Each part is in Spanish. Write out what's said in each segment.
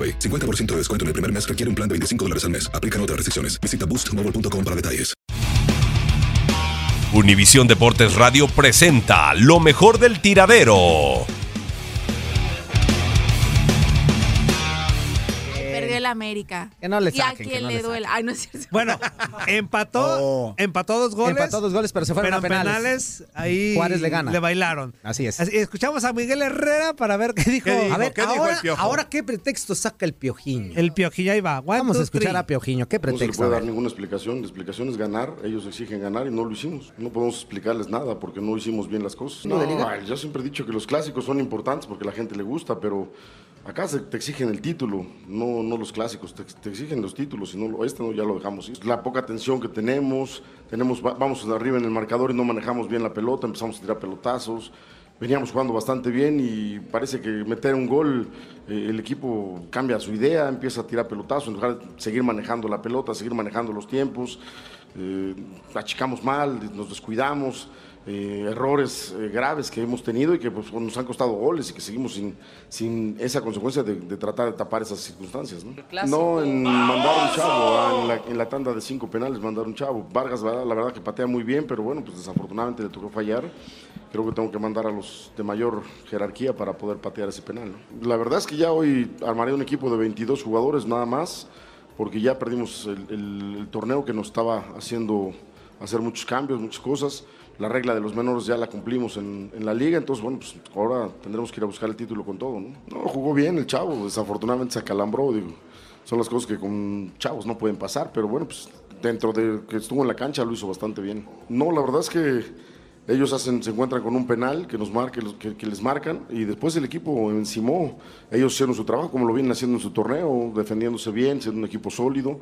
AroPay. 50% de descuento en el primer mes requiere un plan de 25 dólares al mes. Aplican otras restricciones. Visita boostmobile.com para detalles. Univisión Deportes Radio presenta lo mejor del tiradero. América. Que no le ¿Y a saquen, que quién no le le duele? Ay, no es cierto. Bueno, empató, empató dos goles. Empató dos goles, pero se fueron pero a en penales. ahí Juárez le gana. Le bailaron. Así es. Así- escuchamos a Miguel Herrera para ver qué dijo. a ver, ahora, ahora qué pretexto saca el Piojiño. El Piojiño ahí va. One, Vamos a escuchar three. a Piojiño. ¿Qué No se le pretexto? puede A dar ninguna explicación. La explicación es ganar. Ellos exigen ganar y no lo hicimos. No podemos explicarles nada porque no hicimos bien las cosas. ¿No yo siempre he dicho que los clásicos son importantes porque a la gente le gusta, pero acá se- te exigen el título, no, no los clásicos. Te, exigen los títulos y no lo- este no, ya lo dejamos. La poca atención que tenemos, tenemos va- vamos arriba en el marcador y no manejamos bien la pelota, empezamos a tirar pelotazos. Veníamos jugando bastante bien y parece que meter un gol, eh, el equipo cambia su idea, empieza a tirar pelotazos en lugar de seguir manejando la pelota, seguir manejando los tiempos. Eh, achicamos mal, nos descuidamos, eh, errores eh, graves que hemos tenido y que pues, nos han costado goles y que seguimos sin, sin esa consecuencia de, de tratar de tapar esas circunstancias. No, no en mandar un chavo, ah, en, la, en la tanda de cinco penales mandar un chavo. Vargas, la verdad, la verdad que patea muy bien, pero bueno, pues desafortunadamente le tocó fallar. Creo que tengo que mandar a los de mayor jerarquía para poder patear ese penal. ¿no? La verdad es que ya hoy armaré un equipo de 22 jugadores nada más, porque ya perdimos el, el- el torneo que nos estaba haciendo hacer muchos cambios, muchas cosas. La regla de los menores ya la cumplimos en, en la liga, entonces bueno, pues ahora tendremos que ir a buscar el título con todo. ¿no? No, jugó bien el chavo, desafortunadamente se acalambró, digo. Son las cosas que con chavos no pueden pasar, pero bueno, pues dentro de que estuvo en la cancha lo hizo bastante bien. No, la verdad es que ellos hacen, se encuentran con un penal que, nos marque, que, que les marcan y después el equipo encimó. Ellos hicieron su trabajo como lo vienen haciendo en su torneo, defendiéndose bien, siendo un equipo sólido.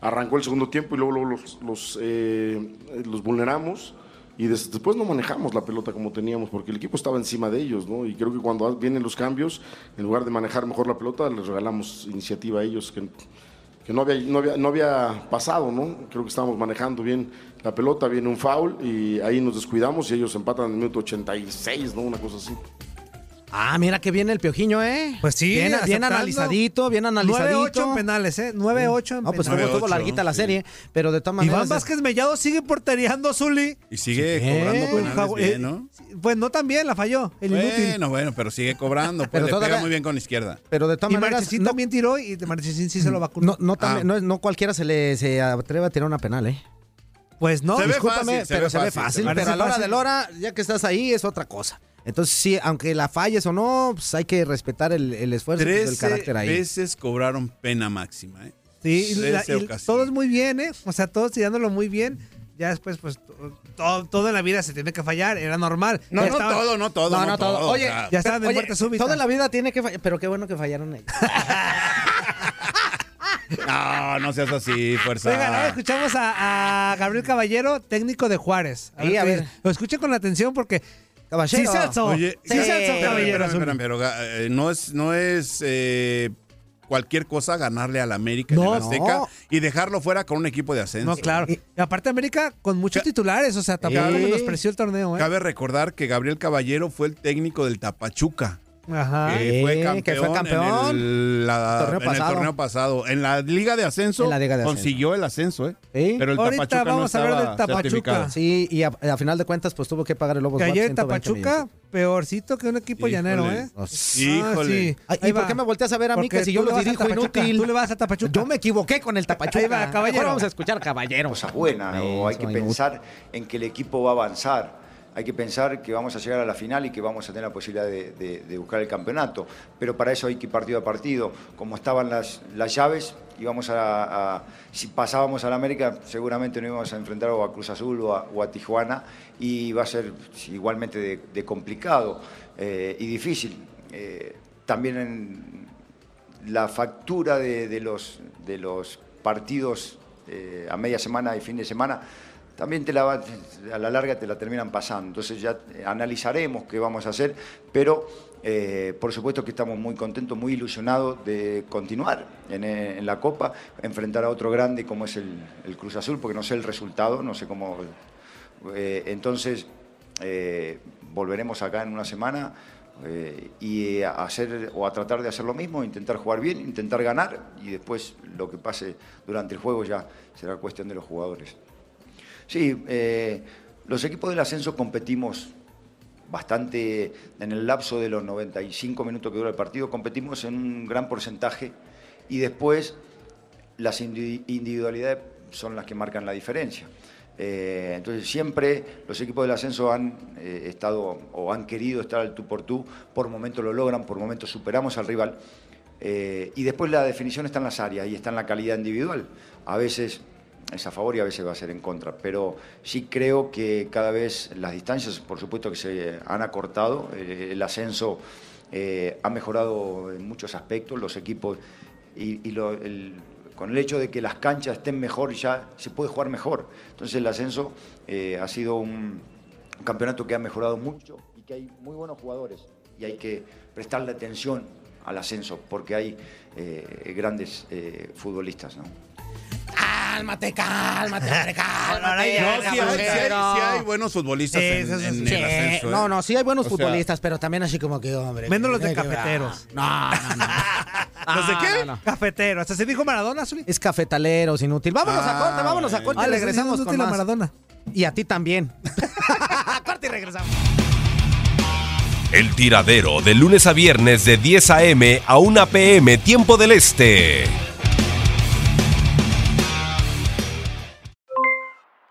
Arrancó el segundo tiempo y luego, luego los, los, eh, vulneramos y des- después no manejamos la pelota como teníamos porque el equipo estaba encima de ellos. ¿no? Y creo que cuando vienen los cambios, en lugar de manejar mejor la pelota, les regalamos iniciativa a ellos que, que no, había, no, había, no había pasado, ¿no? Creo que estábamos manejando bien la pelota, viene un foul y ahí nos descuidamos y ellos empatan en el minuto 86, ¿no? Una cosa así. Ah, mira que viene el Piojiño, ¿eh? Pues sí, Bien, bien analizadito, bien analizadito. 9-8 en penales, ¿eh? 9-8 en No, pues penales. estuvo, larguita la serie, pero de todas maneras... Iván Vázquez Mellado sigue portereando, Zuli. Y sigue Sí. cobrando penales bien, eh, ¿no? Pues no también, la falló, el inútil. Bueno, bueno, pero sigue cobrando. Pues Pero le todavía- pega muy bien con la izquierda. Pero de todas Y maneras... Marchesín no- también tiró y Marchesín sí se lo vacunó. No, no, también- no, no cualquiera se le se atreve a tirar una penal, ¿eh? Pues no. Se ve Discúlpame, fácil, pero se ve fácil, fácil. se ve pero a la hora de la hora, ya que estás ahí, es otra cosa. Entonces, sí, aunque la falles o no, pues hay que respetar el, el esfuerzo y el Trece carácter ahí. veces cobraron pena máxima. ¿eh? Sí, y la- 13 y ocasiones. todo es muy bien, ¿eh? O sea, todos tirándolo muy bien. Ya después, pues, to- todo, todo en la vida se tiene que fallar, era normal. No, Ya no todo, no todo. No, no, todo. Oye, Ya estaban de Oye, muerte súbita. Toda la vida tiene que fallar, pero qué bueno que fallaron ellos. no, no seas así, fuerza. Oigan, ahora escuchamos a, a Gabriel Caballero, técnico de Juárez. Sí, qué a ver. Lo escuchen con atención porque... Caballero. Oye, sí espérame, Caballero. espérame, espérame, pero eh, no es, no es eh, cualquier cosa ganarle al América en No, el Azteca no. y dejarlo fuera con un equipo de ascenso. No, claro. Y aparte América con muchos titulares, o sea, tampoco Sí. menospreció el torneo, ¿eh? Cabe recordar que Gabriel Caballero fue el técnico del Tapachuca. Ajá. que fue Sí, campeón, que fue campeón. En, el, la- Torneo en el pasado. torneo pasado. En la Liga de Ascenso, En la Liga de Ascenso. consiguió el ascenso, ¿eh? Sí. Pero el Ahorita Tapachuca vamos a no hablar estaba del Tapachuca. Sí, y a, a final de cuentas, pues tuvo que pagar el Lobos Que ayer 120 Tapachuca, millones. peorcito que un equipo Híjole. llanero, ¿eh? Híjole. Ay, Ahí ¿Y por va. qué me volteas a ver a mí Porque que si yo lo a dirijo inútil? Tú le vas a Tapachuca. Yo me equivoqué con el Tapachuca. Ahí va, caballero. Mejor vamos a escuchar caballero. cosa buena, o hay que pensar en que el equipo va a avanzar, hay que pensar que vamos a llegar a la final y que vamos a tener la posibilidad de, buscar el campeonato, pero para eso hay que ir partido a partido, como estaban las, las llaves, íbamos a, si pasábamos a la América seguramente no íbamos a enfrentar a Cruz Azul o a, o Tijuana y va a ser igualmente de, complicado eh, y difícil. Eh, también en, la factura de, de los, de los partidos eh, a media semana y fin de semana, también te la va- a la larga te la terminan pasando. Entonces ya eh, analizaremos qué vamos a hacer, pero eh, por supuesto que estamos muy contentos, muy ilusionados de continuar en, eh, la Copa, enfrentar a otro grande como es el, Cruz Azul, porque no sé el resultado, no sé cómo... entonces volveremos acá en una semana y a hacer o a tratar de hacer lo mismo, intentar jugar bien, intentar ganar y después lo que pase durante el juego ya será cuestión de los jugadores. Sí, eh, los equipos del ascenso competimos bastante en el lapso de los 95 minutos que dura el partido, competimos en un gran porcentaje y después las indi- individualidades son las que marcan la diferencia. Eh, entonces siempre los equipos del ascenso han eh, estado o han querido estar al tú por tú, por momentos lo logran, por momentos superamos al rival. Y después la definición está en las áreas y está en la calidad individual. A veces es a favor y a veces va a ser en contra, pero sí creo que cada vez las distancias, por supuesto que se han acortado, eh, el ascenso eh, ha mejorado en muchos aspectos, los equipos y, con el hecho de que las canchas estén mejor ya se puede jugar mejor. Entonces el ascenso eh, ha sido un, campeonato que ha mejorado mucho y que hay muy buenos jugadores y hay que prestarle atención al ascenso porque hay grandes futbolistas. ¿no? Cálmate, cálmate, hombre, cálmate. No, sí hay, sí hay- sí hay buenos futbolistas en, el ascenso. ¿eh? No, no, sí hay buenos O sea, futbolistas, pero también así como que, hombre. Menos los de que- cafeteros. No, no, no. ¿Los de No, qué? no, no. Cafetero. Hasta se dijo Maradona, Zuli. Es cafetaleros, inútil. Vámonos a Ah, corte, vámonos a corte Ah, y regresamos con útil a más. Maradona. Y a ti también. corte y regresamos. El tiradero de lunes a viernes de 10 a.m. a 1 p.m. tiempo del este.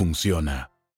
funciona.